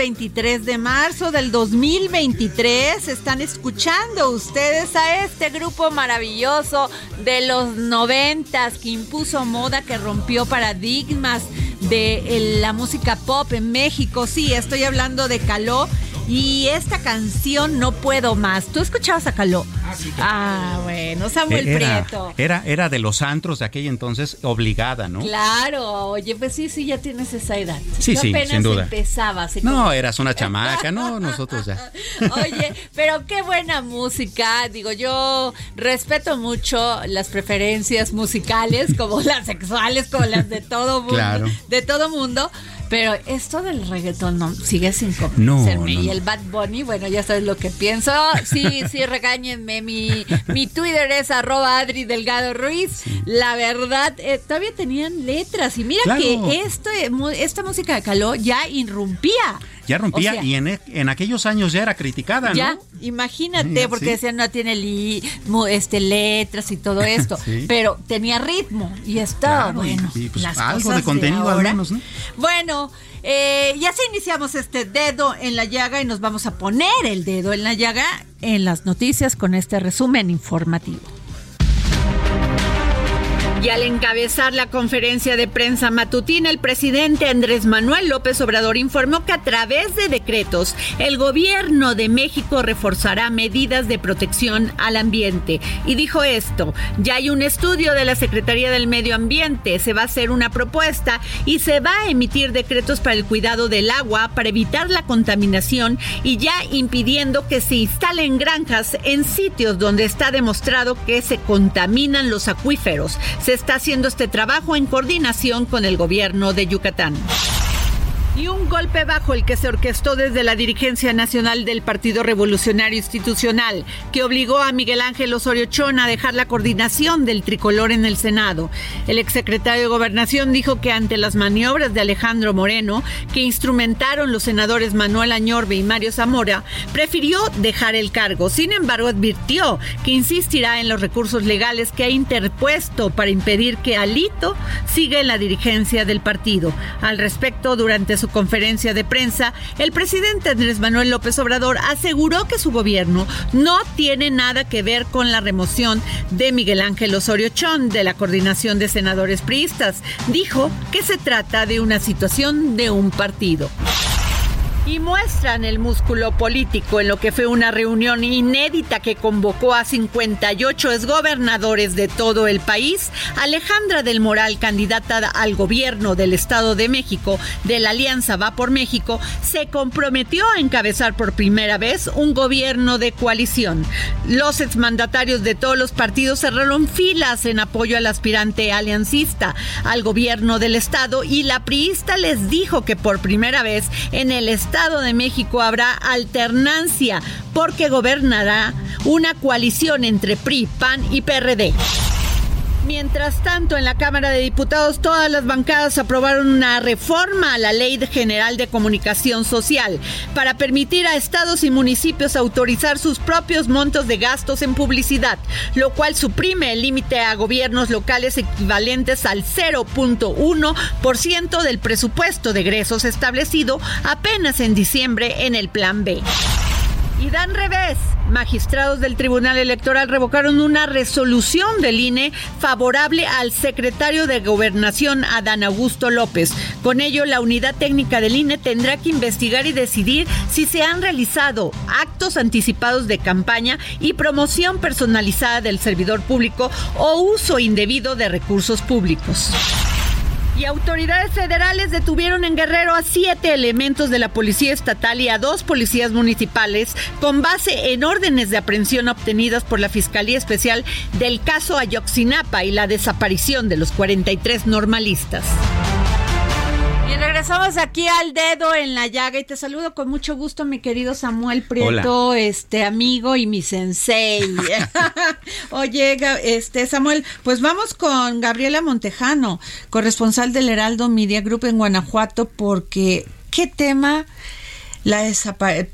23 de marzo del 2023. Están escuchando ustedes a este grupo maravilloso de los noventas que impuso moda, que rompió paradigmas de el- la música pop en México. Sí, estoy hablando de Caló. Y esta canción No Puedo Más. ¿Tú escuchabas a Caló? Ah, bueno, Samuel era, Prieto. era, era de los antros de aquella entonces obligada, ¿no? Claro, oye, pues sí, sí, ya tienes esa edad. Sí, Yo sí, apenas sin duda. empezaba. así No, como- eras una chamaca, no, nosotros ya. Oye, pero qué buena música. Digo, yo respeto mucho las preferencias musicales, como las sexuales, como las de todo mundo. Claro. De todo mundo. Pero esto del reggaetón no sigue sin convencerme. no, y el Bad Bunny, bueno, ya sabes lo que pienso. Sí, sí, regáñenme. Mi, mi Twitter es arroba Adri Delgado Ruiz. La verdad, eh, todavía tenían letras. Y mira Claro. que esto, eh, esta música de Caló ya irrumpía. Ya rompía O sea, y en, e- en aquellos años ya era criticada, ¿no? ya, imagínate, porque sí. decían no tiene li- este, letras y todo esto, Sí. pero tenía ritmo y estaba Claro, bueno. y- pues, las algo cosas de contenido al ahora. menos, ¿no? Bueno, eh, y así iniciamos este dedo en la llaga y nos vamos a poner el dedo en la llaga en las noticias con este resumen informativo. Y al encabezar la conferencia de prensa matutina, el presidente Andrés Manuel López Obrador informó que a través de decretos, el gobierno de México reforzará medidas de protección al ambiente. Y dijo esto, ya hay un estudio de la Secretaría del Medio Ambiente, se va a hacer una propuesta y se va a emitir decretos para el cuidado del agua, para evitar la contaminación y ya impidiendo que se instalen granjas en sitios donde está demostrado que se contaminan los acuíferos. Está haciendo este trabajo en coordinación con el gobierno de Yucatán. Y un golpe bajo el que se orquestó desde la dirigencia nacional del Partido Revolucionario Institucional, que obligó a Miguel Ángel Osorio Chón a dejar la coordinación del tricolor en el Senado. El exsecretario de Gobernación dijo que ante las maniobras de Alejandro Moreno, que instrumentaron los senadores Manuel Añorbe y Mario Zamora, prefirió dejar el cargo. Sin embargo, advirtió que insistirá en los recursos legales que ha interpuesto para impedir que Alito siga en la dirigencia del partido. Al respecto, durante su conferencia de prensa, el presidente Andrés Manuel López Obrador aseguró que su gobierno no tiene nada que ver con la remoción de Miguel Ángel Osorio Chón de la coordinación de senadores priistas. Dijo que se trata de una situación de un partido y muestran el músculo político en lo que fue una reunión inédita que convocó a 58 exgobernadores de todo el país. Alejandra del Moral, candidata al gobierno del Estado de México de la Alianza Va por México, se comprometió a encabezar por primera vez un gobierno de coalición. Los exmandatarios de todos los partidos cerraron filas en apoyo al aspirante aliancista al gobierno del Estado y la priista les dijo que por primera vez en el Estado de México habrá alternancia porque gobernará una coalición entre PRI, PAN y PRD. Mientras tanto, en la Cámara de Diputados todas las bancadas aprobaron una reforma a la Ley General de Comunicación Social para permitir a estados y municipios autorizar sus propios montos de gastos en publicidad, lo cual suprime el límite a gobiernos locales equivalentes al 0.1% del presupuesto de egresos establecido apenas en diciembre en el Plan B. Y dan revés. Magistrados del Tribunal Electoral revocaron una resolución del INE favorable al secretario de Gobernación, Adán Augusto López. Con ello, la unidad técnica del INE tendrá que investigar y decidir si se han realizado actos anticipados de campaña y promoción personalizada del servidor público o uso indebido de recursos públicos. Y autoridades federales detuvieron en Guerrero a siete elementos de la Policía Estatal y a dos policías municipales con base en órdenes de aprehensión obtenidas por la Fiscalía Especial del caso Ayoxinapa y la desaparición de los 43 normalistas. Y regresamos aquí al dedo en la llaga y te saludo con mucho gusto, mi querido Samuel Prieto, este amigo y mi sensei. Oye, este Samuel, pues vamos con Gabriela Montejano, corresponsal del Heraldo Media Group en Guanajuato, porque qué tema la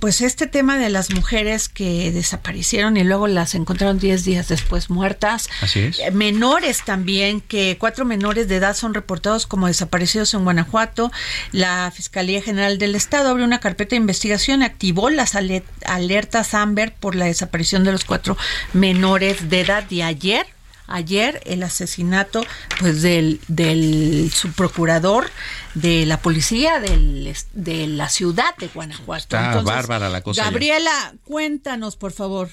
pues este tema de las mujeres que desaparecieron y luego las encontraron 10 días después muertas. Así es. Eh, menores también, que cuatro menores de edad son reportados como desaparecidos en Guanajuato. La Fiscalía General del Estado abrió una carpeta de investigación activó las alertas Amber por la desaparición de los cuatro menores de edad de ayer ayer el asesinato pues del, del subprocurador de la policía del, de la ciudad de Guanajuato. Está bárbara la cosa. Gabriela, cuéntanos por favor.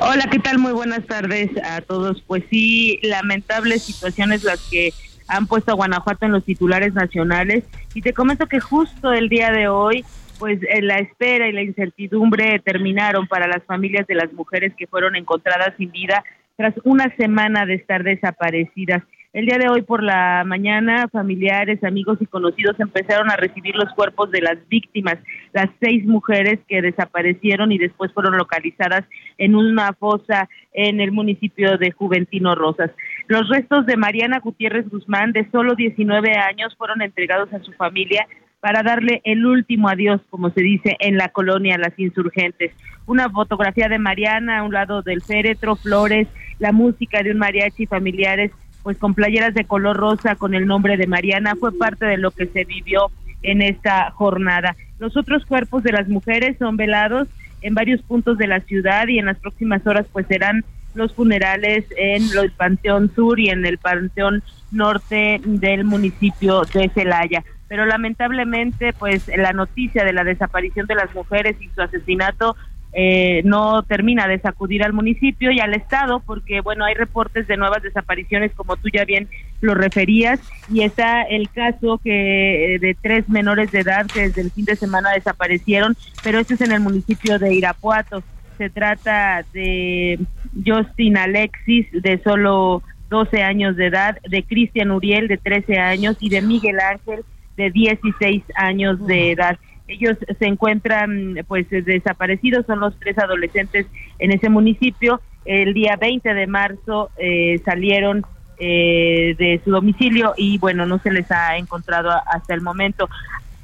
Hola, ¿qué tal? Muy buenas tardes a todos. Pues sí, lamentables situaciones las que han puesto a Guanajuato en los titulares nacionales. Y te comento que justo el día de hoy pues eh, la espera y la incertidumbre terminaron para las familias de las mujeres que fueron encontradas sin vida tras una semana de estar desaparecidas. El día de hoy por la mañana, familiares, amigos y conocidos empezaron a recibir los cuerpos de las víctimas, las seis mujeres que desaparecieron y después fueron localizadas en una fosa en el municipio de Juventino Rosas. Los restos de Mariana Gutiérrez Guzmán, de solo 19 años, fueron entregados a su familia para darle el último adiós, como se dice en la colonia Las Insurgentes. Una fotografía de Mariana a un lado del féretro, flores, la música de un mariachi familiares, pues con playeras de color rosa con el nombre de Mariana, fue parte de lo que se vivió en esta jornada. Los otros cuerpos de las mujeres son velados en varios puntos de la ciudad y en las próximas horas pues serán los funerales en el Panteón Sur y en el Panteón Norte del municipio de Celaya pero lamentablemente pues la noticia de la desaparición de las mujeres y su asesinato eh, no termina de sacudir al municipio y al estado porque bueno hay reportes de nuevas desapariciones como tú ya bien lo referías y está el caso que eh, de tres menores de edad que desde el fin de semana desaparecieron pero este es en el municipio de Irapuato. Se trata de Justin Alexis de solo 12 años de edad de Cristian Uriel de 13 años y de Miguel Ángel de 16 años de edad. Ellos se encuentran pues desaparecidos, son los tres adolescentes en ese municipio. El día 20 de marzo eh, salieron eh, de su domicilio y bueno, no se les ha encontrado hasta el momento.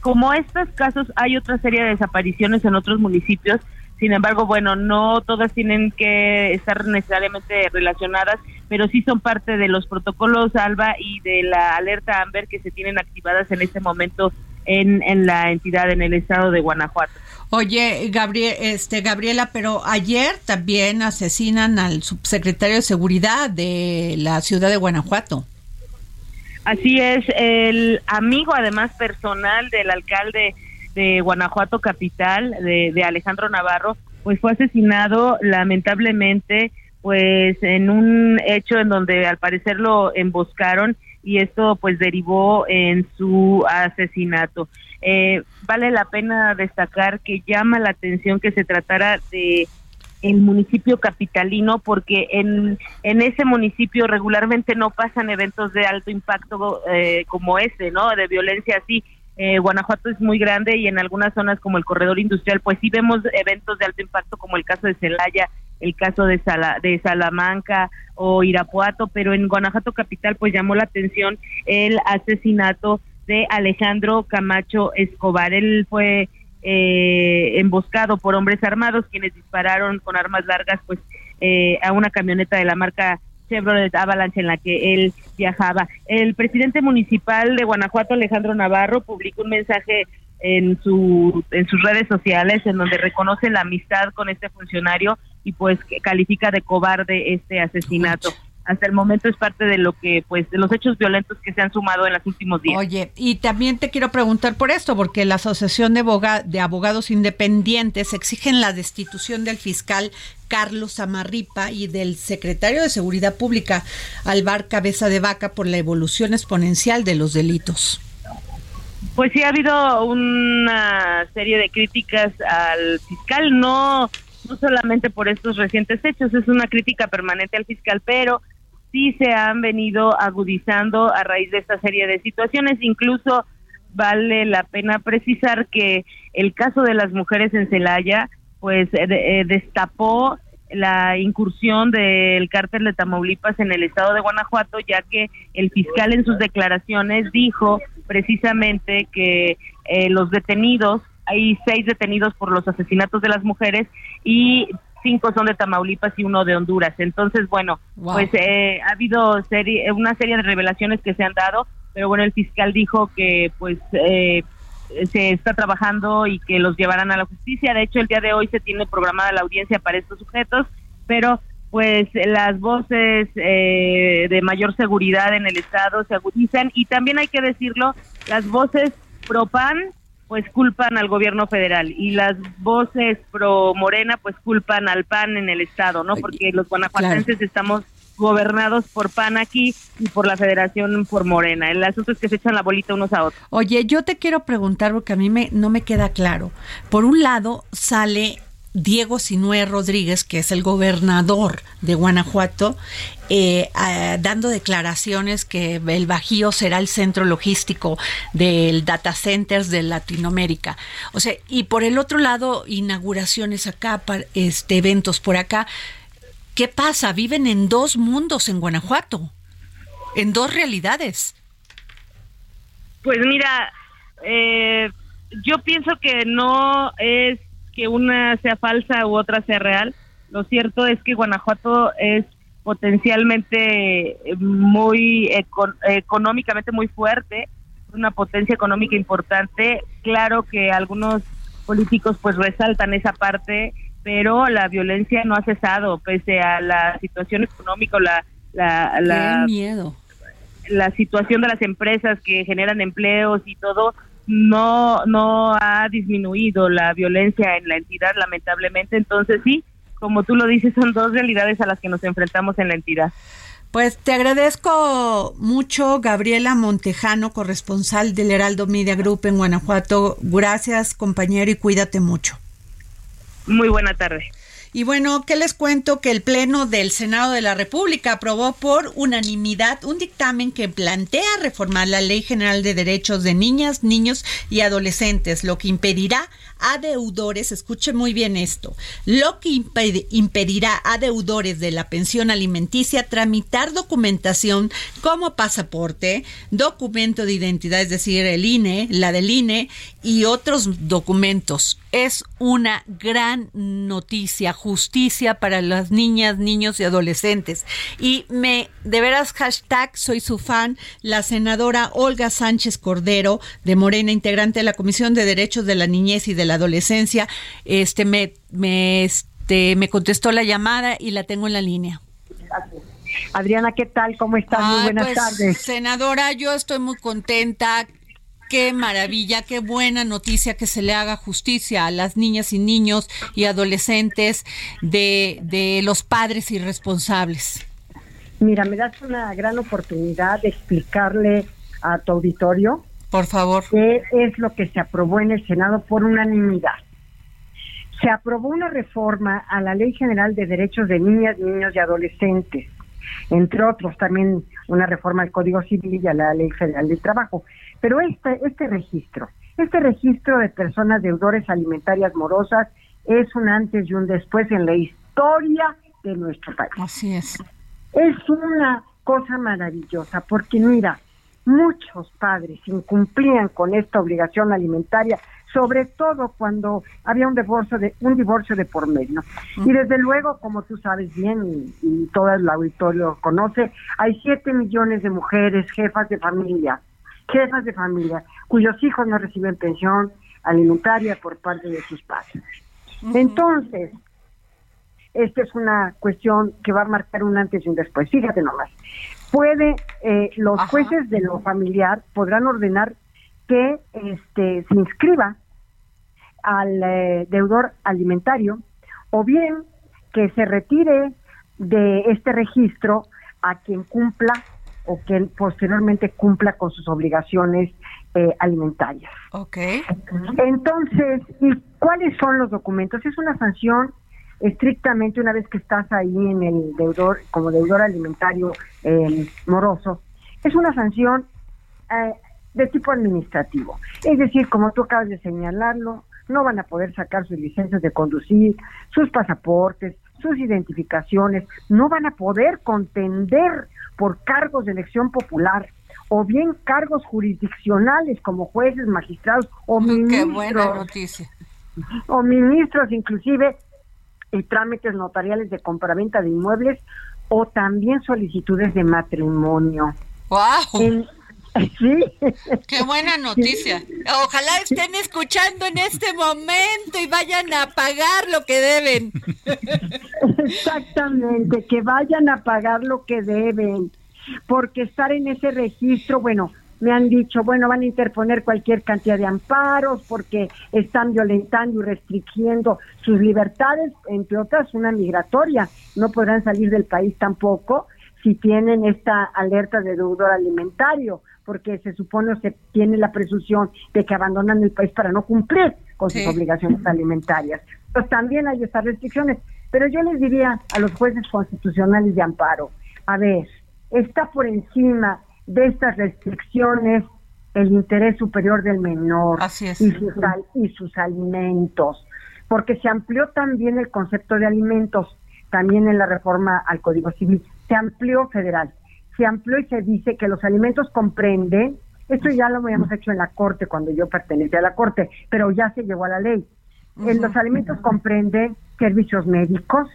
Como estos casos, hay otra serie de desapariciones en otros municipios sin embargo, bueno, no todas tienen que estar necesariamente relacionadas, pero sí son parte de los protocolos ALBA y de la alerta AMBER que se tienen activadas en este momento en, en la entidad, en el estado de Guanajuato. Oye, Gabriel, este, Gabriela, pero ayer también asesinan al subsecretario de Seguridad de la ciudad de Guanajuato. Así es, el amigo además personal del alcalde de Guanajuato Capital, de, de Alejandro Navarro, pues fue asesinado lamentablemente pues en un hecho en donde al parecer lo emboscaron y esto pues derivó en su asesinato. Eh, vale la pena destacar que llama la atención que se tratara de el municipio capitalino porque en, en ese municipio regularmente no pasan eventos de alto impacto eh, como ese, ¿no? De violencia así. Eh, Guanajuato es muy grande y en algunas zonas como el corredor industrial, pues sí vemos eventos de alto impacto como el caso de Celaya, el caso de, Sala, de Salamanca o Irapuato, pero en Guanajuato capital pues llamó la atención el asesinato de Alejandro Camacho Escobar. Él fue eh, emboscado por hombres armados quienes dispararon con armas largas pues eh, a una camioneta de la marca Chevrolet Avalanche en la que él viajaba. El presidente municipal de Guanajuato, Alejandro Navarro, publicó un mensaje en, su, en sus redes sociales en donde reconoce la amistad con este funcionario y pues califica de cobarde este asesinato. Hasta el momento es parte de lo que, pues, de los hechos violentos que se han sumado en los últimos días. Oye, y también te quiero preguntar por esto, porque la Asociación de, de Abogados Independientes exigen la destitución del fiscal Carlos Amarripa y del secretario de Seguridad Pública, Alvar Cabeza de Vaca, por la evolución exponencial de los delitos. Pues sí, ha habido una serie de críticas al fiscal, no no solamente por estos recientes hechos, es una crítica permanente al fiscal, pero sí se han venido agudizando a raíz de esta serie de situaciones, incluso vale la pena precisar que el caso de las mujeres en Celaya pues eh, eh, destapó la incursión del cártel de Tamaulipas en el estado de Guanajuato, ya que el fiscal en sus declaraciones dijo precisamente que eh, los detenidos hay seis detenidos por los asesinatos de las mujeres y cinco son de Tamaulipas y uno de Honduras. Entonces, bueno, pues eh, ha habido serie, una serie de revelaciones que se han dado, pero bueno, el fiscal dijo que pues eh, se está trabajando y que los llevarán a la justicia. De hecho, el día de hoy se tiene programada la audiencia para estos sujetos, pero pues las voces eh, de mayor seguridad en el Estado se agudizan y también hay que decirlo, las voces pro PAN pues culpan al gobierno federal y las voces pro Morena pues culpan al PAN en el estado, ¿no? Porque los guanajuatenses estamos gobernados por PAN aquí y por la federación por Morena. El asunto es que se echan la bolita unos a otros. Oye, yo te quiero preguntar porque a mí me, no me queda claro. Por un lado sale Diego Sinue Rodríguez, que es el gobernador de Guanajuato, eh, dando declaraciones que el Bajío será el centro logístico del data centers de Latinoamérica. O sea, y por el otro lado, inauguraciones acá, este, eventos por acá. ¿Qué pasa? Viven en dos mundos en Guanajuato, en dos realidades. Pues mira, eh, yo pienso que no es que una sea falsa u otra sea real. Lo cierto es que Guanajuato es potencialmente muy económicamente muy fuerte, una potencia económica importante. Claro que algunos políticos pues resaltan esa parte, pero la violencia no ha cesado pese a la situación económica, la la la, miedo. la situación de las empresas que generan empleos y todo no, no ha disminuido la violencia en la entidad, lamentablemente. Entonces, sí, como tú lo dices, son dos realidades a las que nos enfrentamos en la entidad. Pues te agradezco mucho, Gabriela Montejano, corresponsal del Heraldo Media Group en Guanajuato. Gracias, compañero, y cuídate mucho. Muy buena tarde. Y bueno, ¿qué les cuento? Que el Pleno del Senado de la República aprobó por unanimidad un dictamen que plantea reformar la Ley General de Derechos de Niñas, Niños y Adolescentes, lo que impedirá a deudores, escuche muy bien esto, lo que impedirá a deudores de la pensión alimenticia tramitar documentación como pasaporte, documento de identidad, es decir, el INE, la del INE y otros documentos es una gran noticia, justicia para las niñas, niños y adolescentes. Y me, de veras, hashtag soy su fan, la senadora Olga Sánchez Cordero de Morena, integrante de la Comisión de Derechos de la Niñez y de la Adolescencia, este, me, me, este, me contestó la llamada y la tengo en la línea. Adriana, ¿qué tal? ¿Cómo estás? Muy buenas pues, tardes. Senadora, yo estoy muy contenta. Qué maravilla, qué buena noticia que se le haga justicia a las niñas y niños y adolescentes de, de los padres irresponsables. Mira, me das una gran oportunidad de explicarle a tu auditorio. Por favor. ¿Qué es lo que se aprobó en el Senado por unanimidad? Se aprobó una reforma a la Ley General de Derechos de Niñas, Niños y Adolescentes entre otros también una reforma al Código Civil y a la Ley Federal del Trabajo. Pero este, este registro, este registro de personas deudores alimentarias morosas es un antes y un después en la historia de nuestro país. Así es. Es una cosa maravillosa porque mira, muchos padres incumplían con esta obligación alimentaria sobre todo cuando había un divorcio de un divorcio de por medio. Y desde luego, como tú sabes bien y, todo el auditorio conoce, hay siete millones de mujeres jefas de familia, jefas de familia, cuyos hijos no reciben pensión alimentaria por parte de sus padres. Entonces, esta es una cuestión que va a marcar un antes y un después. Fíjate nomás. Puede, eh, los jueces de lo familiar podrán ordenar que este, se inscriba al eh, deudor alimentario o bien que se retire de este registro a quien cumpla o que posteriormente cumpla con sus obligaciones eh, alimentarias. Ok. Entonces, ¿y cuáles son los documentos? Es una sanción estrictamente una vez que estás ahí en el deudor, como deudor alimentario eh, moroso, es una sanción de tipo administrativo. Es decir, como tú acabas de señalarlo, no van a poder sacar sus licencias de conducir, sus pasaportes, sus identificaciones, no van a poder contender por cargos de elección popular o bien cargos jurisdiccionales como jueces, magistrados o ministros. Qué buena noticia. O ministros inclusive y trámites notariales de compraventa de inmuebles o también solicitudes de matrimonio. ¡Wow! Sí. Qué buena noticia. Ojalá estén escuchando en este momento y vayan a pagar lo que deben. Exactamente, que vayan a pagar lo que deben. Porque estar en ese registro, bueno, me han dicho, bueno, van a interponer cualquier cantidad de amparos porque están violentando y restringiendo sus libertades, entre otras una migratoria. No podrán salir del país tampoco si tienen esta alerta de deudor alimentario porque se supone se tiene la presunción de que abandonan el país para no cumplir con sus obligaciones alimentarias. Pues también hay estas restricciones, pero yo les diría a los jueces constitucionales de amparo, a ver, está por encima de estas restricciones el interés superior del menor y, sus, y sus alimentos, porque se amplió también el concepto de alimentos, también en la reforma al Código Civil, se amplió federal se amplió y se dice que los alimentos comprenden, esto ya lo habíamos hecho en la Corte cuando yo pertenecía a la Corte, pero ya se llegó a la ley. En los alimentos comprenden servicios médicos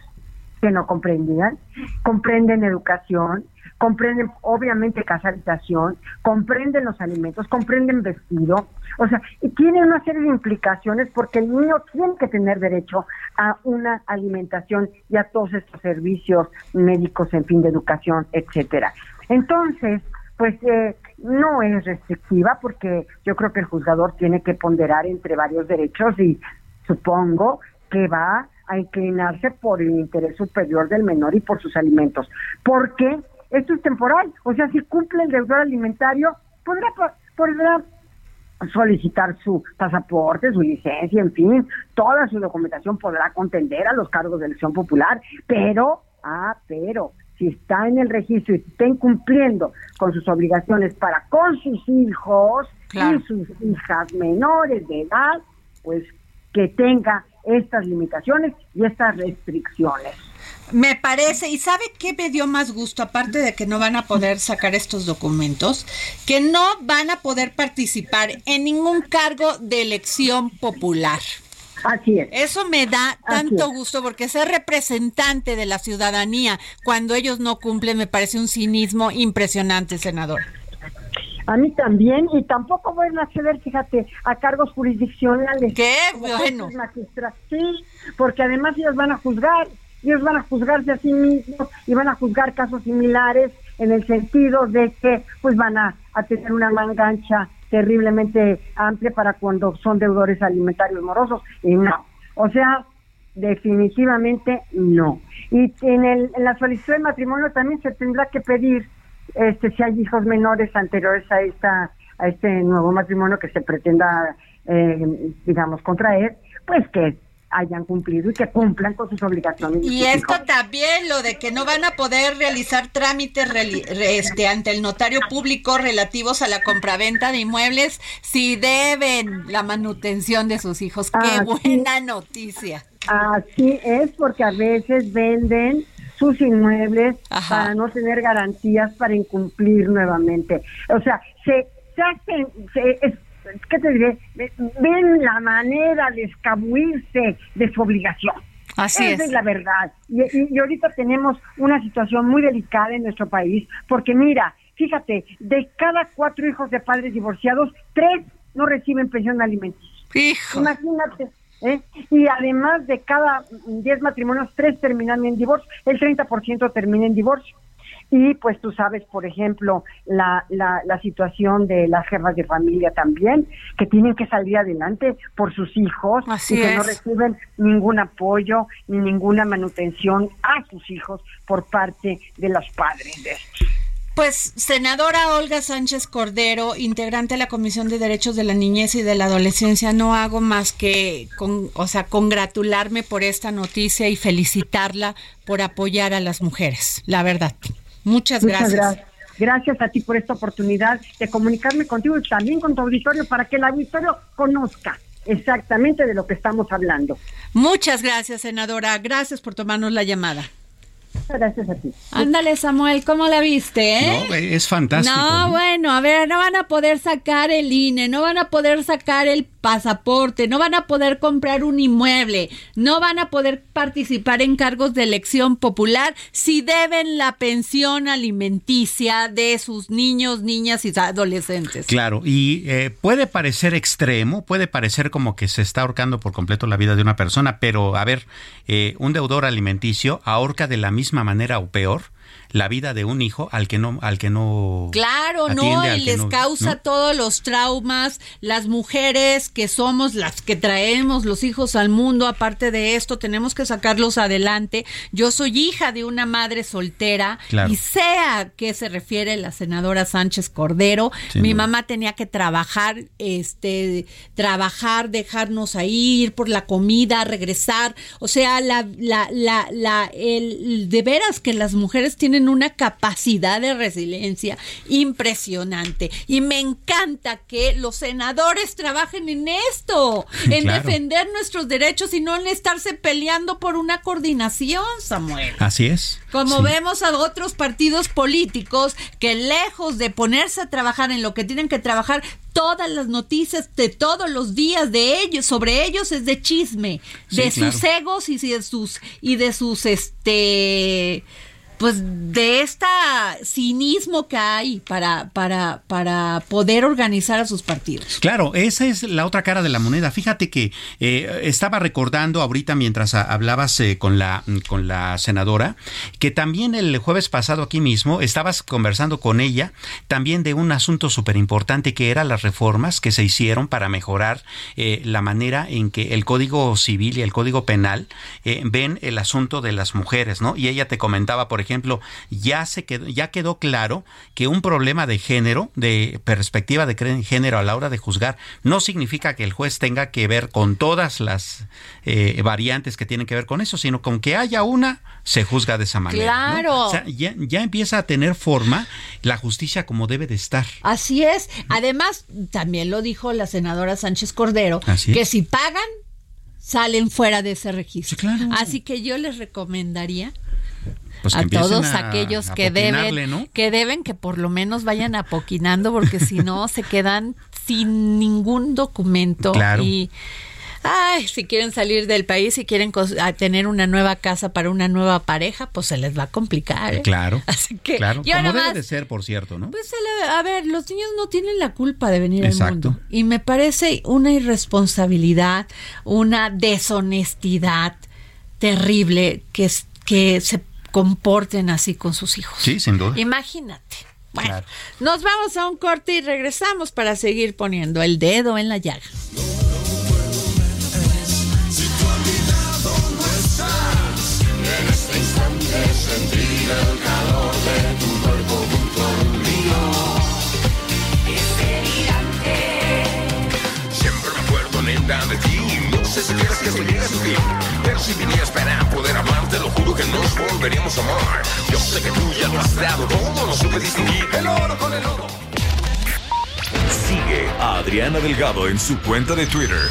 que no comprendían, comprenden educación, comprenden obviamente casalización, comprenden los alimentos, comprenden vestido, o sea, y tiene una serie de implicaciones porque el niño tiene que tener derecho a una alimentación y a todos estos servicios médicos, en fin, de educación, etcétera. Entonces, pues eh, no es restrictiva porque yo creo que el juzgador tiene que ponderar entre varios derechos y supongo que va a inclinarse por el interés superior del menor y por sus alimentos. Porque esto es temporal, o sea, si cumple el deudor alimentario, podrá, podrá solicitar su pasaporte, su licencia, en fin, toda su documentación podrá contender a los cargos de elección popular, pero, ah, pero, si está en el registro y está incumpliendo con sus obligaciones para con sus hijos y sus hijas menores de edad, pues que tenga estas limitaciones y estas restricciones. Me parece, y ¿sabe qué me dio más gusto? Aparte de que no van a poder sacar estos documentos, que no van a poder participar en ningún cargo de elección popular. Así es. Eso me da tanto gusto porque ser representante de la ciudadanía cuando ellos no cumplen me parece un cinismo impresionante, senador. A mí también, y tampoco van a acceder, fíjate, a cargos jurisdiccionales. ¿Qué? Bueno. Sí, porque además ellos van a juzgar, ellos van a juzgarse a sí mismos y van a juzgar casos similares en el sentido de que pues van a, a tener una mangancha terriblemente amplia para cuando son deudores alimentarios morosos. Y no. O sea, definitivamente no. Y en, el, en la solicitud de matrimonio también se tendrá que pedir este si hay hijos menores anteriores a esta a este nuevo matrimonio que se pretenda eh, digamos contraer pues que hayan cumplido y que cumplan con sus obligaciones. Y esto también, lo de que no van a poder realizar trámites este, ante el notario público relativos a la compraventa de inmuebles si deben la manutención de sus hijos. ¡Qué buena noticia! Así es, porque a veces venden sus inmuebles para no tener garantías para incumplir nuevamente. O sea, se, se hacen, se, ¿qué te diré? Ven la manera de escabuirse de su obligación. Así Esa es. la verdad. Y, y, ahorita tenemos una situación muy delicada en nuestro país, porque mira, fíjate, de cada cuatro hijos de padres divorciados, tres no reciben pensión alimenticia. Hijo. Imagínate. ¿Eh? Y además de cada diez matrimonios, tres terminan en divorcio, el 30% termina en divorcio. Y pues tú sabes, por ejemplo, la, la, la situación de las jefas de familia también, que tienen que salir adelante por sus hijos Así y que es. no reciben ningún apoyo ni ninguna manutención a sus hijos por parte de los padres de estos. Pues, senadora Olga Sánchez Cordero, integrante de la Comisión de Derechos de la Niñez y de la Adolescencia, no hago más que, con, o sea, congratularme por esta noticia y felicitarla por apoyar a las mujeres, la verdad. Muchas gracias. gracias. Gracias a ti por esta oportunidad de comunicarme contigo y también con tu auditorio para que el auditorio conozca exactamente de lo que estamos hablando. Muchas gracias, senadora. Gracias por tomarnos la llamada. Gracias a ti. Ándale, Samuel, ¿cómo la viste? Eh? No, es fantástico. No, ¿no? bueno, a ver, no van a poder sacar el INE, no van a poder sacar el pasaporte, no van a poder comprar un inmueble, no van a poder participar en cargos de elección popular si deben la pensión alimenticia de sus niños, niñas y adolescentes. Claro, y eh, puede parecer extremo, puede parecer como que se está ahorcando por completo la vida de una persona, pero a ver, eh, un deudor alimenticio ahorca de la misma manera o peor la vida de un hijo al que no al que no claro atiende, no y les no- causa ¿no? todos los traumas las mujeres que somos las que traemos los hijos al mundo aparte de esto tenemos que sacarlos adelante yo soy hija de una madre soltera Claro. y sé a qué se refiere la senadora Sánchez Cordero mi mamá tenía que trabajar este trabajar dejarnos ahí ir por la comida regresar o sea la la la, la el de veras que las mujeres tienen una capacidad de resiliencia impresionante y me encanta que los senadores trabajen en esto en Claro. defender nuestros derechos y no en estarse peleando por una coordinación Samuel Así es. como Sí. vemos a otros partidos políticos que lejos de ponerse a trabajar en lo que tienen que trabajar, todas las noticias de todos los días de ellos, sobre ellos es de chisme, Sí, de claro. sus egos y de sus y de sus este pues de esta cinismo que hay para para para poder organizar a sus partidos. Claro, esa es la otra cara de la moneda. Fíjate que eh, estaba recordando ahorita mientras hablabas eh, con la con la senadora que también el jueves pasado aquí mismo estabas conversando con ella también de un asunto súper importante que era las reformas que se hicieron para mejorar eh, la manera en que el Código Civil y el Código Penal eh, ven el asunto de las mujeres, ¿no? Y ella te comentaba, por ejemplo, ya se quedó, ya quedó claro que un problema de género, de perspectiva de género a la hora de juzgar, no significa que el juez tenga que ver con todas las eh, variantes que tienen que ver con eso, sino con que haya una, se juzga de esa manera. ¿no? Claro. O sea, ya, ya empieza a tener forma la justicia como debe de estar. Así es. Además, también lo dijo la senadora Sánchez Cordero, Así es. que si pagan, salen fuera de ese registro. Sí, claro. Así que yo les recomendaría Pues a todos a- aquellos a que deben, ¿no? que deben que por lo menos vayan apoquinando, porque si no se quedan sin ningún documento Claro. y ay, si quieren salir del país, si quieren tener una nueva casa para una nueva pareja, pues se les va a complicar. ¿eh? Claro. Así que, claro. Como debe de ser, por cierto, ¿no? Pues a ver, los niños no tienen la culpa de venir al mundo. Y me parece una irresponsabilidad, una deshonestidad terrible que, que se comporten así con sus hijos. Sí, sin duda. Imagínate. Bueno, nos vamos a un corte y regresamos para seguir poniendo el dedo en la llaga. Siempre me acuerdo, neta, de ti. No sé si quieres que esto llegue a su fin. Pero si vinieras para poder que nos volveríamos a amar. Yo sé que tú ya lo has dado todo, no supe distinguir el oro con el oro. Sigue a Adriana Delgado en su cuenta de Twitter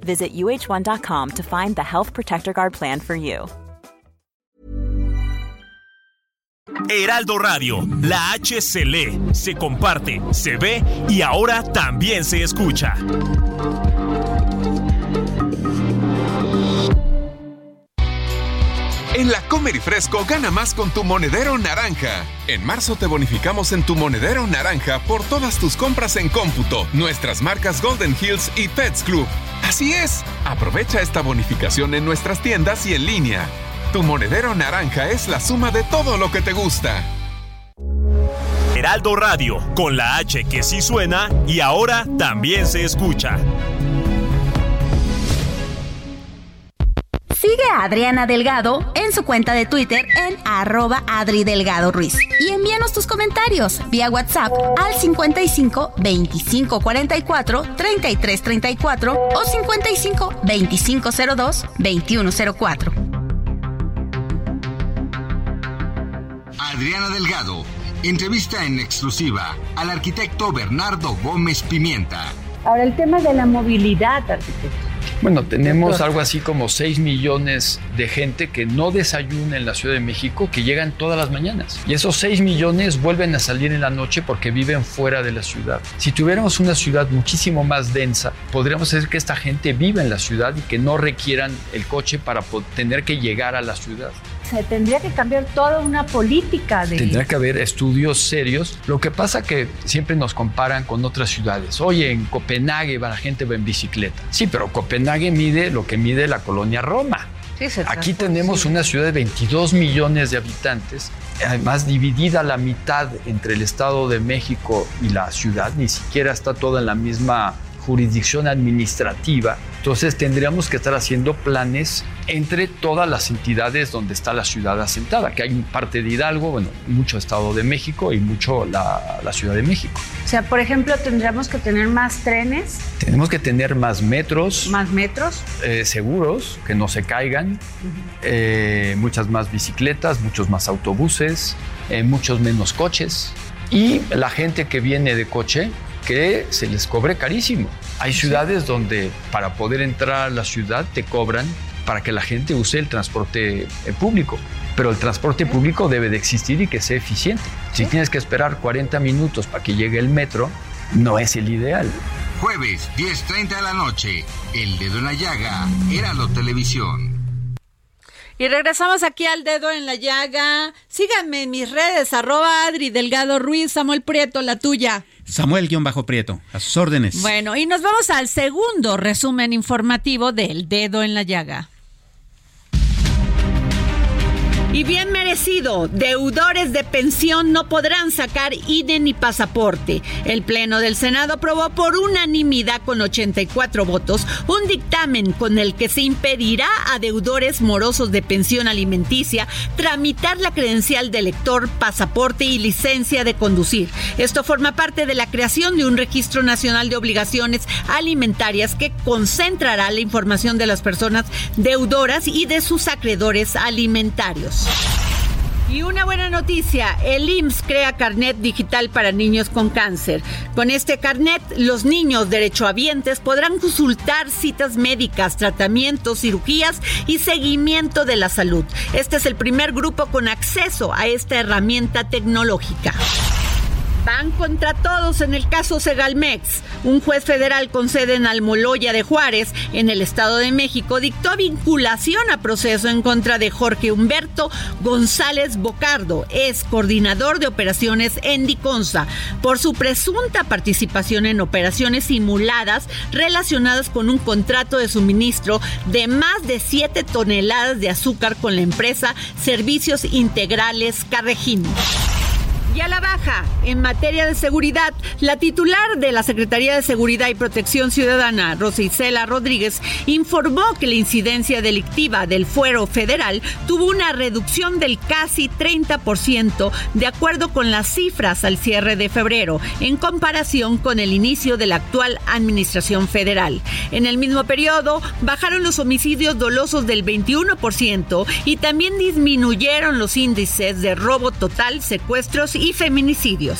Visit uh1.com to find the Health Protector Guard plan for you. Heraldo Radio, la H se comparte, se ve y ahora también se escucha. En la Comer y Fresco gana más con tu monedero naranja. En marzo te bonificamos en tu monedero naranja por todas tus compras en cómputo, nuestras marcas Golden Hills y Pets Club. Así es, aprovecha esta bonificación en nuestras tiendas y en línea. Tu monedero naranja es la suma de todo lo que te gusta. Heraldo Radio, con la H que sí suena y ahora también se escucha. Sigue a Adriana Delgado en su cuenta de Twitter en arroba Adri Delgado Ruiz. Y envíanos tus comentarios vía WhatsApp al 55 25 44 33 34 o 55 25 02 21 04. Adriana Delgado entrevista en exclusiva al arquitecto Bernardo Gómez Pimienta. Ahora el tema de la movilidad, arquitecto. Bueno, tenemos algo así como 6 millones de gente que no desayuna en la Ciudad de México, que llegan todas las mañanas. Y esos 6 millones vuelven a salir en la noche porque viven fuera de la ciudad. Si tuviéramos una ciudad muchísimo más densa, podríamos hacer que esta gente viva en la ciudad y que no requieran el coche para tener que llegar a la ciudad se tendría que cambiar toda una política de... Tendría que haber estudios serios. Lo que pasa que siempre nos comparan con otras ciudades. Oye, en Copenhague la gente va en bicicleta. Sí, pero Copenhague mide lo que mide la colonia Roma. Aquí tenemos una ciudad de 22 millones de habitantes, además dividida la mitad entre el Estado de México y la ciudad, ni siquiera está toda en la misma jurisdicción administrativa. Entonces tendríamos que estar haciendo planes entre todas las entidades donde está la ciudad asentada, que hay parte de Hidalgo, bueno, mucho Estado de México y mucho la, Ciudad de México. O sea, por ejemplo, tendríamos que tener más trenes. Tenemos que tener más metros. Más metros. Eh, seguros, que no se caigan. Eh, muchas más bicicletas, muchos más autobuses, eh, muchos menos coches. Y la gente que viene de coche, que se les cobre carísimo. Hay ciudades donde para poder entrar a la ciudad te cobran para que la gente use el transporte eh, público. Pero el transporte público debe de existir y que sea eficiente. Si tienes que esperar 40 minutos para que llegue el metro, no es el ideal. Jueves, 10.30 de la noche, El Dedo en la Llaga, Heraldo Televisión. Y regresamos aquí al dedo en la llaga. Síganme en mis redes, arroba Adri Delgado Ruiz, Samuel Prieto, la tuya. Samuel-Prieto, a sus órdenes. Bueno, y nos vamos al segundo resumen informativo del dedo en la llaga. Y bien merecido, deudores de pensión no podrán sacar INE ni pasaporte. El Pleno del Senado aprobó por unanimidad con 84 votos un dictamen con el que se impedirá a deudores morosos de pensión alimenticia tramitar la credencial de elector, pasaporte y licencia de conducir. Esto forma parte de la creación de un registro nacional de obligaciones alimentarias que concentrará la información de las personas deudoras y de sus acreedores alimentarios. Y una buena noticia, el IMSS crea carnet digital para niños con cáncer. Con este carnet, los niños derechohabientes podrán consultar citas médicas, tratamientos, cirugías y seguimiento de la salud. Este es el primer grupo con acceso a esta herramienta tecnológica. Van contra todos en el caso Segalmex. Un juez federal con sede en Almoloya de Juárez, en el Estado de México, dictó vinculación a proceso en contra de Jorge Humberto González Bocardo, es coordinador de operaciones en Diconsa, por su presunta participación en operaciones simuladas relacionadas con un contrato de suministro de más de 7 toneladas de azúcar con la empresa Servicios Integrales Carrejín. Y a la baja, en materia de seguridad, la titular de la Secretaría de Seguridad y Protección Ciudadana, Rosicela Rodríguez, informó que la incidencia delictiva del fuero federal tuvo una reducción del casi 30% de acuerdo con las cifras al cierre de febrero, en comparación con el inicio de la actual administración federal. En el mismo periodo, bajaron los homicidios dolosos del 21% y también disminuyeron los índices de robo total, secuestros y feminicidios.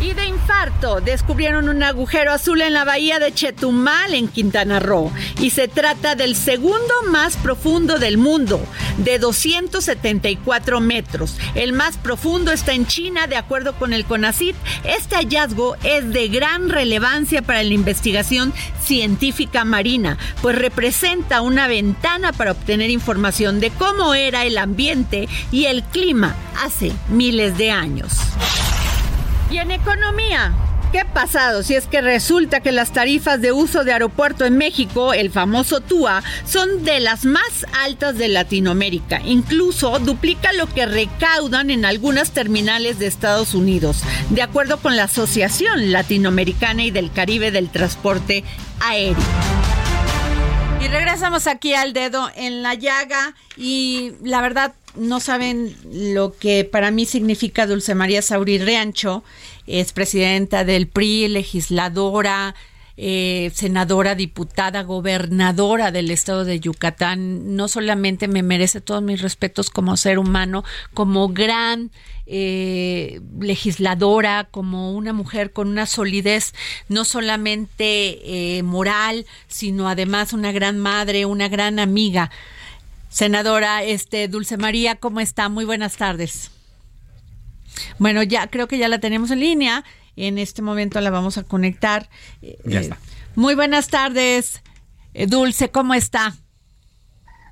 Y de infarto, descubrieron un agujero azul en la bahía de Chetumal, en Quintana Roo. Y se trata del segundo más profundo del mundo, de 274 metros. El más profundo está en China, de acuerdo con el CONACIT. Este hallazgo es de gran relevancia para la investigación científica marina, pues representa una ventana para obtener información de cómo era el ambiente y el clima hace miles de años. Y en economía, ¿Qué pasado si es que resulta que las tarifas de uso de aeropuerto en México, el famoso TUA, son de las más altas de Latinoamérica? Incluso duplica lo que recaudan en algunas terminales de Estados Unidos, de acuerdo con la Asociación Latinoamericana y del Caribe del Transporte Aéreo. Y regresamos aquí al dedo en la llaga y la verdad no saben lo que para mí significa Dulce María Sauri Riancho. Es presidenta del PRI, legisladora, eh, senadora, diputada, gobernadora del estado de Yucatán. No solamente me merece todos mis respetos como ser humano, como gran eh, legisladora, como una mujer con una solidez no solamente eh, moral, sino además una gran madre, una gran amiga. Senadora este, Dulce María, ¿cómo está? Muy buenas tardes. Bueno, ya creo que ya la tenemos en línea. En este momento la vamos a conectar. Ya está. Muy buenas tardes, eh, Dulce, ¿cómo está?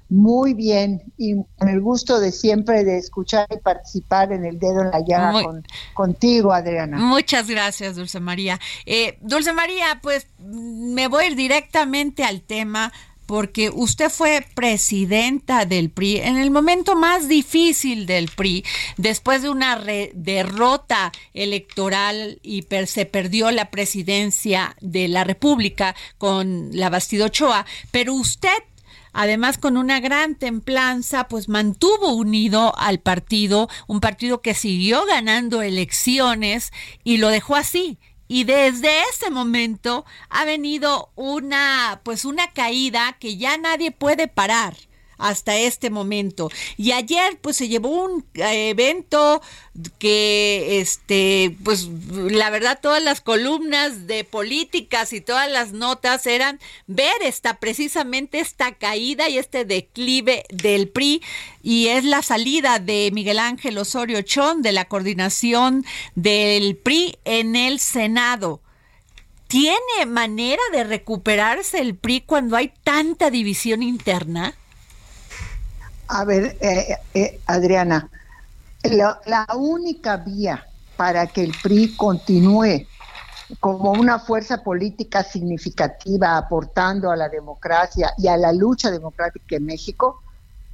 Muy bien, y con el gusto de siempre de escuchar y participar en el dedo en la llaga Muy- con, contigo, Adriana. Muchas gracias, Dulce María. Eh, Dulce María, pues me voy a ir directamente al tema porque usted fue presidenta del PRI en el momento más difícil del PRI, después de una derrota electoral y per- se perdió la presidencia de la República con la Bastida Ochoa, pero usted Además, con una gran templanza, pues mantuvo unido al partido, un partido que siguió ganando elecciones y lo dejó así. Y desde ese momento ha venido una, pues una caída que ya nadie puede parar hasta este momento. Y ayer pues se llevó un eh, evento que este pues la verdad todas las columnas de políticas y todas las notas eran ver esta precisamente esta caída y este declive del PRI y es la salida de Miguel Ángel Osorio Chón de la coordinación del PRI en el Senado. ¿Tiene manera de recuperarse el PRI cuando hay tanta división interna? A ver, eh, eh, Adriana, la, la única vía para que el PRI continúe como una fuerza política significativa aportando a la democracia y a la lucha democrática en México,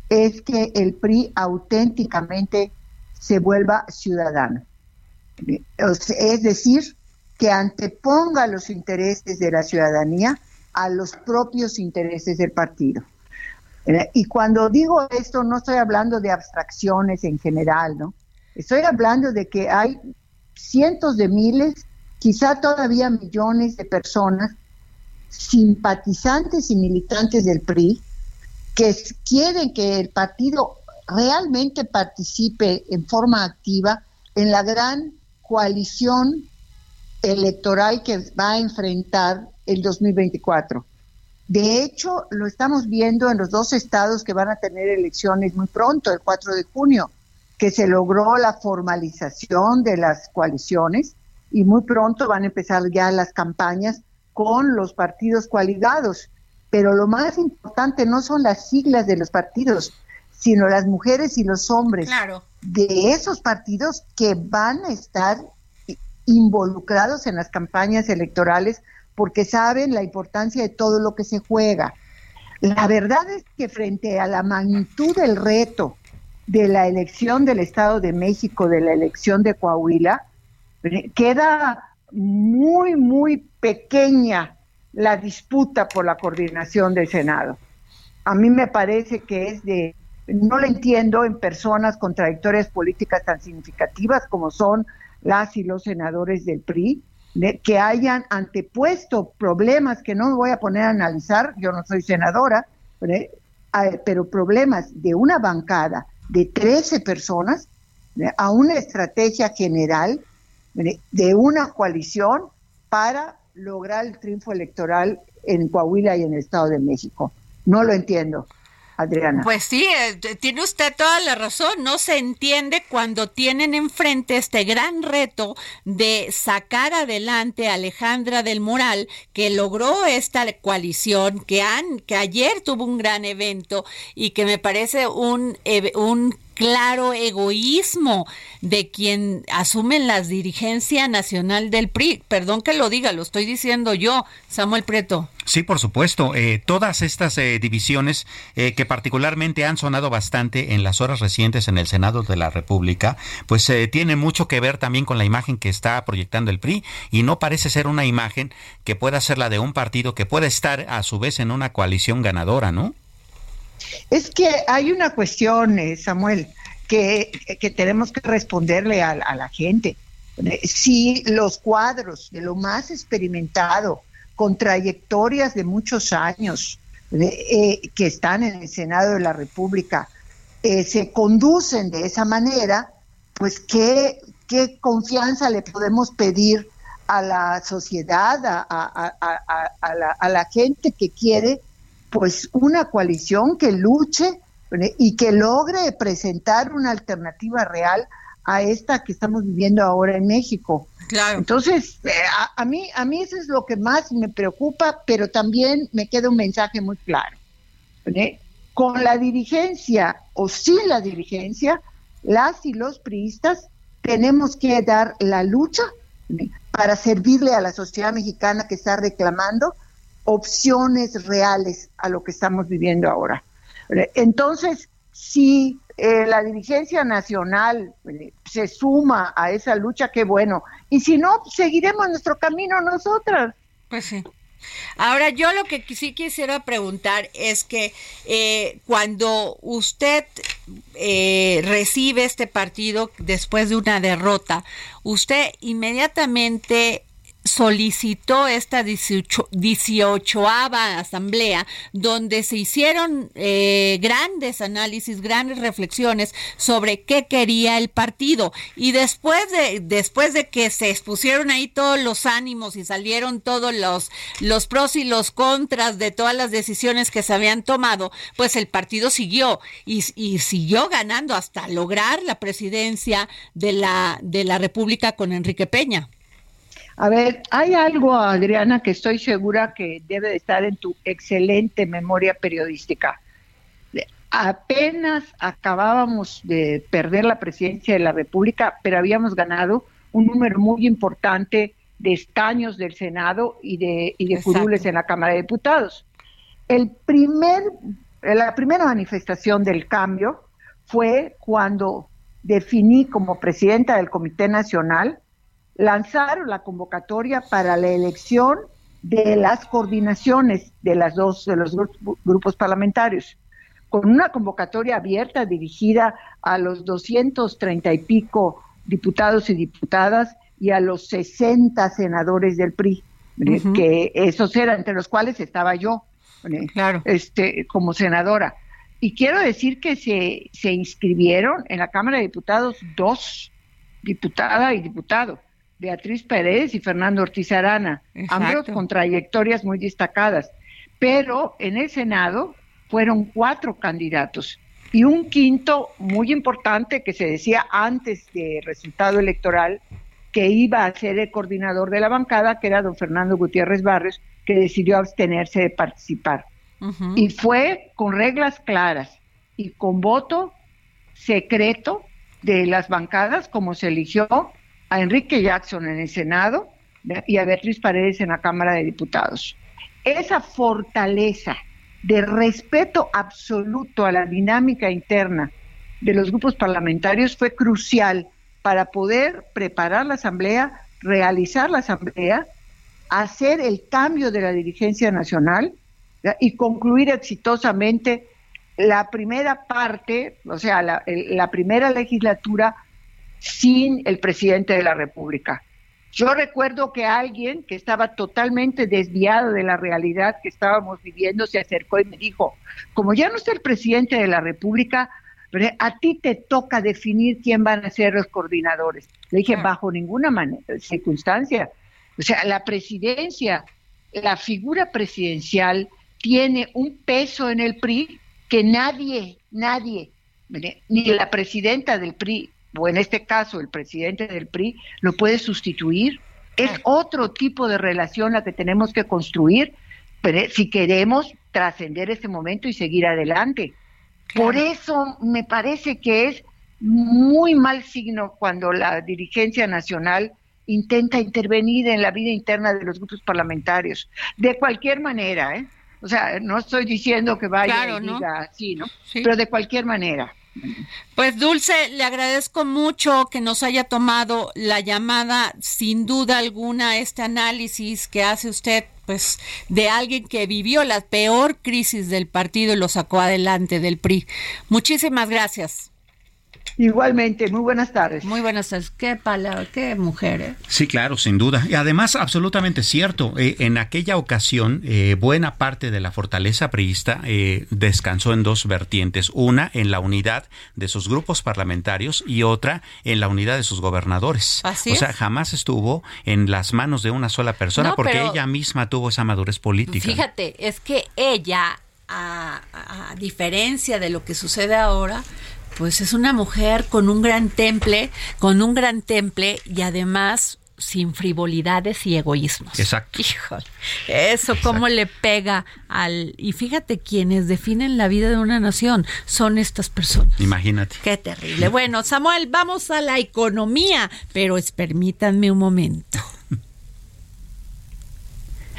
es que el PRI auténticamente se vuelva ciudadano. Es decir, que anteponga los intereses de la ciudadanía a los propios intereses del partido. Y cuando digo esto, no estoy hablando de abstracciones en general, ¿no? Estoy hablando de que hay cientos de miles, quizá todavía millones de personas simpatizantes y militantes del PRI que quieren que el partido realmente participe en forma activa en la gran coalición electoral que va a enfrentar el 2024. De hecho, lo estamos viendo en los dos estados que van a tener elecciones muy pronto, el 4 de junio, que se logró la formalización de las coaliciones y muy pronto van a empezar ya las campañas con los partidos coaligados. Pero lo más importante no son las siglas de los partidos, sino las mujeres y los hombres de esos partidos que van a estar involucrados en las campañas electorales porque saben la importancia de todo lo que se juega. La verdad es que frente a la magnitud del reto de la elección del Estado de México, de la elección de Coahuila, eh, queda muy, muy pequeña la disputa por la coordinación del Senado. A mí me parece que es de, no lo entiendo en personas con trayectorias políticas tan significativas como son las y los senadores del PRI, que hayan antepuesto problemas que no me voy a poner a analizar, yo no soy senadora, pero problemas de una bancada de 13 personas a una estrategia general de una coalición para lograr el triunfo electoral en Coahuila y en el Estado de México. No lo entiendo. Adriana. Pues sí, eh, tiene usted toda la razón. No se entiende cuando tienen enfrente este gran reto de sacar adelante a Alejandra del Moral, que logró esta coalición, que, han, que ayer tuvo un gran evento y que me parece un, un claro egoísmo de quien asume la dirigencia nacional del PRI. Perdón que lo diga, lo estoy diciendo yo, Samuel Preto. Sí, por supuesto. Eh, todas estas eh, divisiones eh, que particularmente han sonado bastante en las horas recientes en el Senado de la República, pues tienen mucho que ver también con la imagen que está proyectando el PRI y no parece ser una imagen que pueda ser la de un partido que pueda estar a su vez en una coalición ganadora, ¿no? Es que hay una cuestión, eh, Samuel, que, tenemos que responderle a, la gente. Si los cuadros de lo más experimentado, con trayectorias de muchos años, eh, que están en el Senado de la República, eh, se conducen de esa manera, pues qué, qué confianza le podemos pedir a la sociedad, a, la, a la gente que quiere pues una coalición que luche y que logre presentar una alternativa real a esta que estamos viviendo ahora en México. Claro. Entonces, eh, a, mí a mí eso es lo que más me preocupa, pero también me queda un mensaje muy claro. Con la dirigencia o sin la dirigencia, las y los priistas tenemos que dar la lucha para servirle a la sociedad mexicana que está reclamando opciones reales a lo que estamos viviendo ahora. Entonces, si eh, la dirigencia nacional eh, se suma a esa lucha, qué bueno. Y si no, seguiremos nuestro camino nosotras. Pues sí. Ahora, yo lo que sí quisiera preguntar es que eh, cuando usted recibe este partido después de una derrota, usted inmediatamente solicitó esta 18, 18 asamblea donde se hicieron eh, grandes análisis, grandes reflexiones sobre qué quería el partido y después de después de que se expusieron ahí todos los ánimos y salieron todos los los pros y los contras de todas las decisiones que se habían tomado, pues el partido siguió y, y siguió ganando hasta lograr la presidencia de la de la República con Enrique Peña. A ver, hay algo, Adriana, que estoy segura que debe de estar en tu excelente memoria periodística. Apenas acabábamos de perder la presidencia de la República, pero habíamos ganado un número muy importante de estaños del Senado y de, y de curules en la Cámara de Diputados. El primer, la primera manifestación del cambio fue cuando definí como presidenta del Comité Nacional lanzar la convocatoria para la elección de las coordinaciones de las dos de los grupos parlamentarios con una convocatoria abierta dirigida a los 230 y pico diputados y diputadas y a los 60 senadores del PRI, que esos eran entre los cuales estaba yo, claro. este, como senadora. Y quiero decir que se, se inscribieron en la Cámara de Diputados dos, diputada y diputado, Beatriz Pérez y Fernando Ortiz Arana, ambos con trayectorias muy destacadas. Pero en el Senado fueron cuatro candidatos y un quinto muy importante que se decía antes del resultado electoral que iba a ser el coordinador de la bancada, que era don Fernando Gutiérrez Barrios, que decidió abstenerse de participar. Y fue con reglas claras y con voto secreto de las bancadas, como se eligió a Enrique Jackson en el Senado y a Beatriz Paredes en la Cámara de Diputados. Esa fortaleza de respeto absoluto a la dinámica interna de los grupos parlamentarios fue crucial para poder preparar la asamblea, realizar la asamblea, hacer el cambio de la dirigencia nacional y concluir exitosamente la primera parte, o sea, la, la primera legislatura sin el presidente de la República. Yo recuerdo que alguien que estaba totalmente desviado de la realidad que estábamos viviendo se acercó y me dijo, como ya no está el presidente de la República, a ti te toca definir quién van a ser los coordinadores. Le dije, bajo ninguna circunstancia. O sea, la presidencia, la figura presidencial tiene un peso en el PRI que nadie, nadie, ni la presidenta del PRI, o en este caso el presidente del PRI, lo puede sustituir. Es otro tipo de relación la que tenemos que construir si queremos trascender este momento y seguir adelante. Por eso me parece que es muy mal signo cuando la dirigencia nacional intenta intervenir en la vida interna de los grupos parlamentarios. De cualquier manera, ¿eh? O sea, no estoy diciendo que vaya y diga así, ¿no? Pero de cualquier manera. Pues Dulce, le agradezco mucho que nos haya tomado la llamada, sin duda alguna, este análisis que hace usted, pues, de alguien que vivió la peor crisis del partido y lo sacó adelante del PRI. Muchísimas gracias. Igualmente, muy buenas tardes. Muy buenas tardes. Qué palabra, qué mujer. ¿eh? Sí, claro, sin duda. Y además, absolutamente cierto. Eh, en aquella ocasión, eh, buena parte de la fortaleza priista descansó en dos vertientes. Una en la unidad de sus grupos parlamentarios y otra en la unidad de sus gobernadores. Así o sea, jamás estuvo en las manos de una sola persona porque ella misma tuvo esa madurez política. Fíjate, es que ella, a diferencia de lo que sucede ahora, pues es una mujer con un gran temple, con un gran temple y además sin frivolidades y egoísmos. Exacto. Híjole, eso cómo le pega al... Y fíjate, quienes definen la vida de una nación son estas personas. Imagínate. Qué terrible. Bueno, Samuel, vamos a la economía, pero es, permítanme un momento.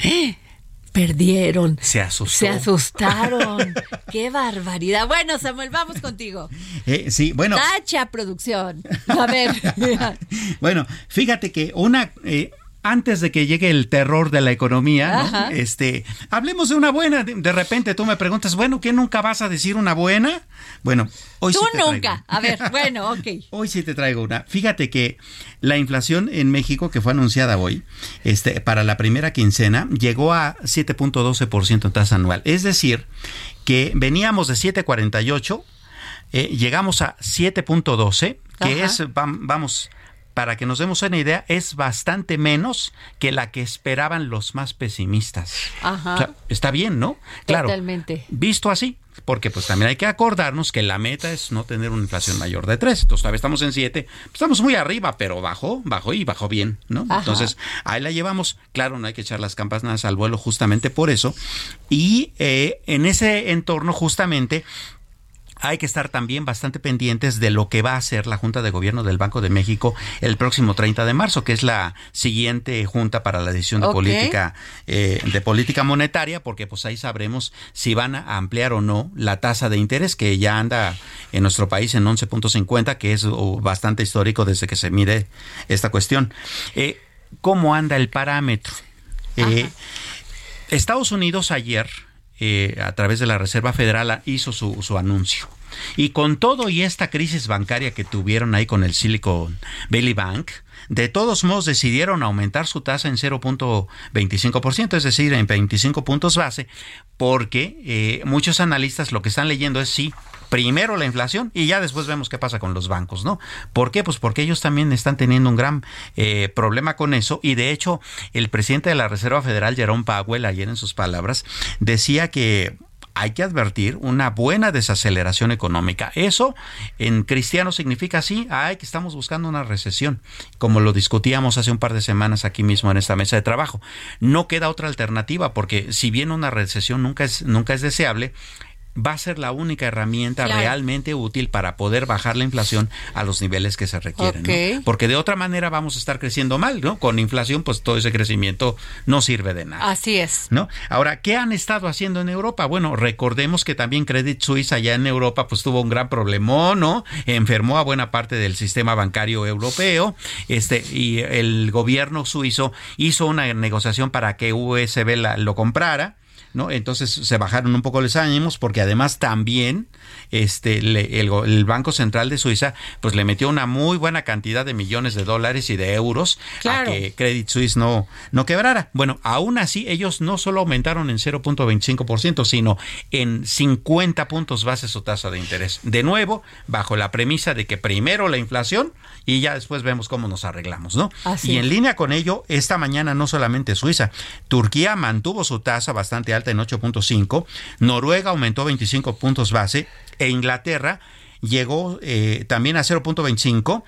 ¿Eh? Perdieron. Se asustó. Se asustaron. Qué barbaridad. Bueno, Samuel, vamos contigo. Eh, sí, bueno. Tacha producción. A ver. bueno, fíjate que una eh, antes de que llegue el terror de la economía, este, hablemos de una buena. De repente tú me preguntas, bueno, ¿qué nunca vas a decir una buena? Bueno, hoy tú sí te nunca. A ver, bueno, ok. hoy sí te traigo una. Fíjate que la inflación en México, que fue anunciada hoy, este, para la primera quincena, llegó a 7.12% en tasa anual. Es decir, que veníamos de 7.48, eh, llegamos a 7.12, que es, vamos para que nos demos una idea, es bastante menos que la que esperaban los más pesimistas. Ajá. está bien, ¿no? Claro. Totalmente. Visto así, porque pues también hay que acordarnos que la meta es no tener una inflación mayor de 3. Entonces todavía estamos en 7. Estamos muy arriba, pero bajó, bajó y bajó bien, ¿no? Entonces ahí la llevamos. Claro, no hay que echar las campanas al vuelo justamente por eso. Y eh, en ese entorno justamente hay que estar también bastante pendientes de lo que va a hacer la Junta de Gobierno del Banco de México el próximo 30 de marzo, que es la siguiente junta para la decisión de política eh, de política monetaria, porque pues ahí sabremos si van a ampliar o no la tasa de interés que ya anda en nuestro país en 11.50, que es bastante histórico desde que se mide esta cuestión. Eh, ¿Cómo anda el parámetro? Eh, Estados Unidos ayer eh, a través de la Reserva Federal hizo su, su anuncio. Y con todo y esta crisis bancaria que tuvieron ahí con el Silicon Valley Bank, de todos modos decidieron aumentar su tasa en 0.25%, es decir, en 25 puntos base, porque eh, muchos analistas lo que están leyendo es sí, primero la inflación y ya después vemos qué pasa con los bancos, ¿no? ¿Por qué? Pues porque ellos también están teniendo un gran eh, problema con eso y de hecho el presidente de la Reserva Federal, Jerome Powell, ayer en sus palabras, decía que hay que advertir una buena desaceleración económica. Eso en cristiano significa sí, ay, que estamos buscando una recesión, como lo discutíamos hace un par de semanas aquí mismo en esta mesa de trabajo. No queda otra alternativa porque si bien una recesión nunca es nunca es deseable, va a ser la única herramienta realmente útil para poder bajar la inflación a los niveles que se requieren. Porque de otra manera vamos a estar creciendo mal, ¿no? Con inflación, pues todo ese crecimiento no sirve de nada. Así es. ¿No? Ahora, ¿qué han estado haciendo en Europa? Bueno, recordemos que también Credit Suisse allá en Europa, pues tuvo un gran problemón, ¿no? Enfermó a buena parte del sistema bancario europeo, este, y el gobierno suizo hizo una negociación para que USB la, lo comprara ¿no? Entonces se bajaron un poco los ánimos porque además también este, el, Banco Central de Suiza pues le metió una muy buena cantidad de millones de dólares y de euros a que Credit Suisse no, no quebrara. Bueno, aún así ellos no solo aumentaron en 0.25%, sino en 50 puntos base su tasa de interés. De nuevo, bajo la premisa de que primero la inflación y ya después vemos cómo nos arreglamos, ¿no? y en línea con ello, esta mañana no solamente Suiza, Turquía mantuvo su tasa bastante alta en 8.5, Noruega aumentó 25 puntos base e Inglaterra llegó eh, también a 0.25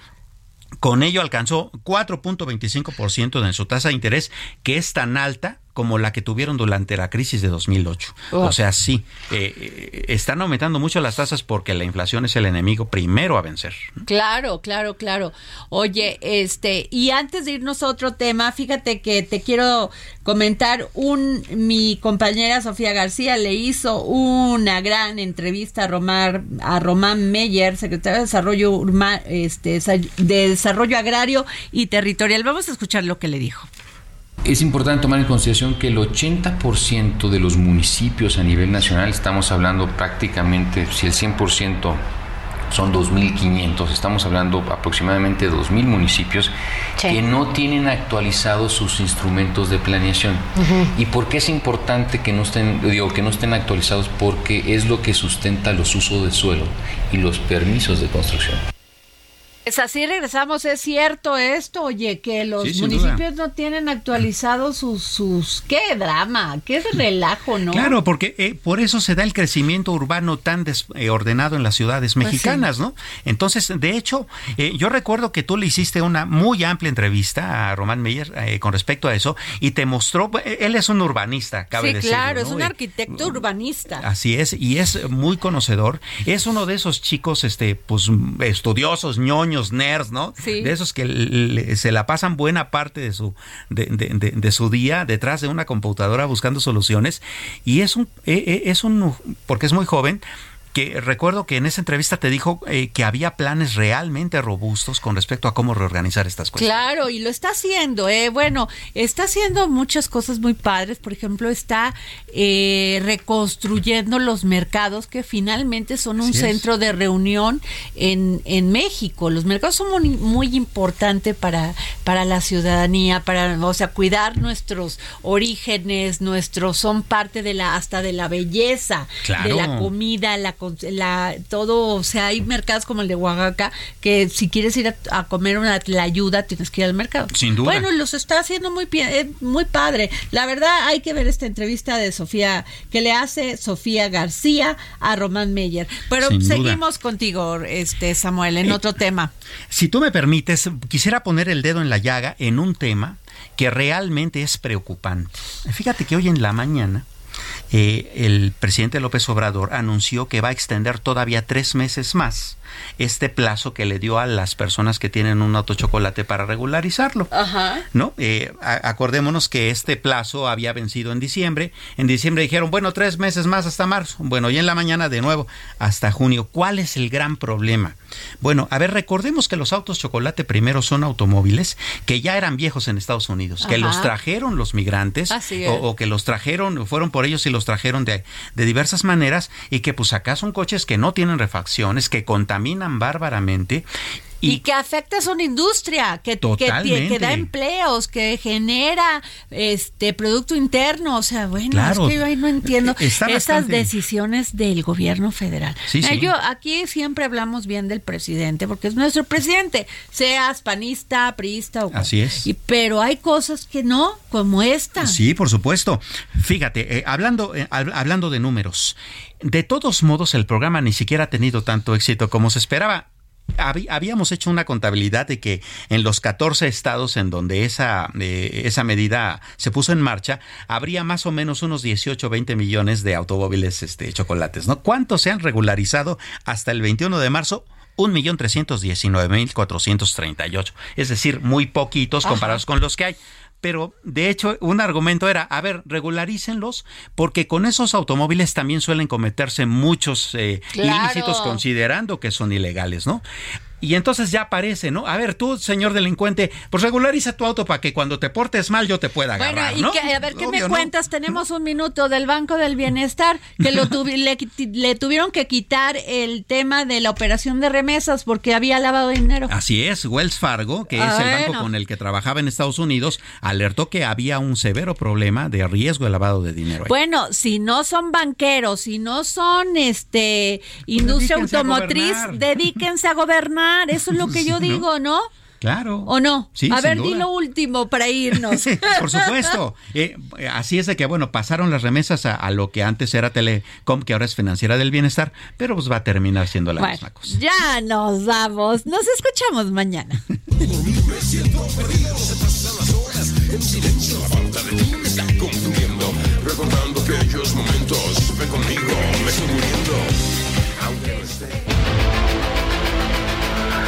con ello alcanzó 4.25% en su tasa de interés, que es tan alta como la que tuvieron durante la crisis de 2008. O sea, sí, eh, están aumentando mucho las tasas porque la inflación es el enemigo primero a vencer. Claro, claro, claro. Oye, este, y antes de irnos a otro tema, fíjate que te quiero comentar un mi compañera Sofía García le hizo una gran entrevista a Román a Román Meyer, secretario de Desarrollo este de Desarrollo Agrario y Territorial. Vamos a escuchar lo que le dijo. Es importante tomar en consideración que el 80% de los municipios a nivel nacional, estamos hablando prácticamente, si el 100% son 2.500, estamos hablando aproximadamente de 2.000 municipios que no tienen actualizados sus instrumentos de planeación. ¿Y por qué es importante que no estén, digo, que no estén actualizados? Porque es lo que sustenta los usos de suelo y los permisos de construcción. Es así, regresamos. Es cierto esto, oye, que los municipios no tienen actualizados sus, sus. ¡Qué drama! ¡Qué relajo, ¿no? Claro, porque eh, por eso se da el crecimiento urbano tan desordenado en las ciudades pues mexicanas, ¿no? Entonces, de hecho, eh, yo recuerdo que tú le hiciste una muy amplia entrevista a Román Meyer eh, con respecto a eso y te mostró. Él es un urbanista, cabe sí, claro, es un arquitecto urbanista. Así es, y es muy conocedor. Es uno de esos chicos, este, pues, estudiosos, ñoños nerds, ¿no? De esos que se la pasan buena parte de su, de, su día detrás de una computadora buscando soluciones. Y es un, e, e, es un, porque es muy joven, que recuerdo que en esa entrevista te dijo eh, que había planes realmente robustos con respecto a cómo reorganizar estas cosas. Claro, y lo está haciendo. Eh. Bueno, está haciendo muchas cosas muy padres. Por ejemplo, está eh, reconstruyendo los mercados que finalmente son un centro de reunión en, en México. Los mercados son muy, muy importantes para, para la ciudadanía, para, o sea, cuidar nuestros orígenes, nuestros, son parte de la, hasta de la belleza, de la comida, la la, todo, o sea, hay mercados como el de Oaxaca que si quieres ir a, comer una la ayuda tienes que ir al mercado. Sin duda. Bueno, los está haciendo muy bien, eh, muy padre. La verdad hay que ver esta entrevista de Sofía que le hace Sofía García a Román Meyer. Pero seguimos contigo, este Samuel, en eh, otro tema. Si tú me permites, quisiera poner el dedo en la llaga en un tema que realmente es preocupante. Fíjate que hoy en la mañana eh, el presidente López Obrador anunció que va a extender todavía tres meses más este plazo que le dio a las personas que tienen un autochocolate para regularizarlo. Ajá. ¿No? Eh, acordémonos que este plazo había vencido en diciembre. En diciembre dijeron, bueno, tres meses más hasta marzo. Bueno, y en la mañana de nuevo hasta junio. ¿Cuál es el gran problema? Bueno, a ver, recordemos que los autos chocolate primero son automóviles que ya eran viejos en Estados Unidos, que los trajeron los migrantes o, que los trajeron, fueron por ellos y los trajeron de, de diversas maneras y que pues acá son coches que no tienen refacciones, que contaminan bárbaramente y, que afecta a una industria que, que, da empleos, que genera este producto interno. O sea, bueno, es que yo ahí no entiendo esas decisiones del gobierno federal. Yo aquí siempre hablamos bien del presidente, porque es nuestro presidente, seas panista, priista o Así es. Y, pero hay cosas que no, como esta. Sí, por supuesto. Fíjate, eh, hablando, eh, hablando de números, de todos modos el programa ni siquiera ha tenido tanto éxito como se esperaba habíamos hecho una contabilidad de que en los 14 estados en donde esa, eh, esa medida se puso en marcha, habría más o menos unos 18 o 20 millones de automóviles este, chocolates. ¿no? ¿Cuántos se han regularizado hasta el 21 de marzo? 1.319.438. Es decir, muy poquitos comparados con los que hay pero de hecho un argumento era, a ver, regularícenlos porque con esos automóviles también suelen cometerse muchos eh, ilícitos considerando que son ilegales, ¿no? Y entonces ya aparece, ¿no? A ver, tú, señor delincuente, pues regulariza tu auto para que cuando te portes mal yo te pueda agarrar, bueno, y que, a ver, ¿qué me cuentas? Tenemos un minuto del Banco del Bienestar que lo le, tuvieron que quitar el tema de la operación de remesas porque había lavado dinero. Así es, Wells Fargo, que es el banco con el que trabajaba en Estados Unidos, alertó que había un severo problema de riesgo de lavado de dinero. Bueno, si no son banqueros, si no son este industria automotriz, dedíquense a gobernar eso es lo que yo digo, ¿no? Claro. ¿O no? a ver, di lo último para irnos. Por supuesto. Eh, así es de que, bueno, pasaron las remesas a, lo que antes era Telecom, que ahora es Financiera del Bienestar, pero pues va a terminar siendo la misma cosa. Ya nos vamos. Nos escuchamos mañana. momentos, ven conmigo,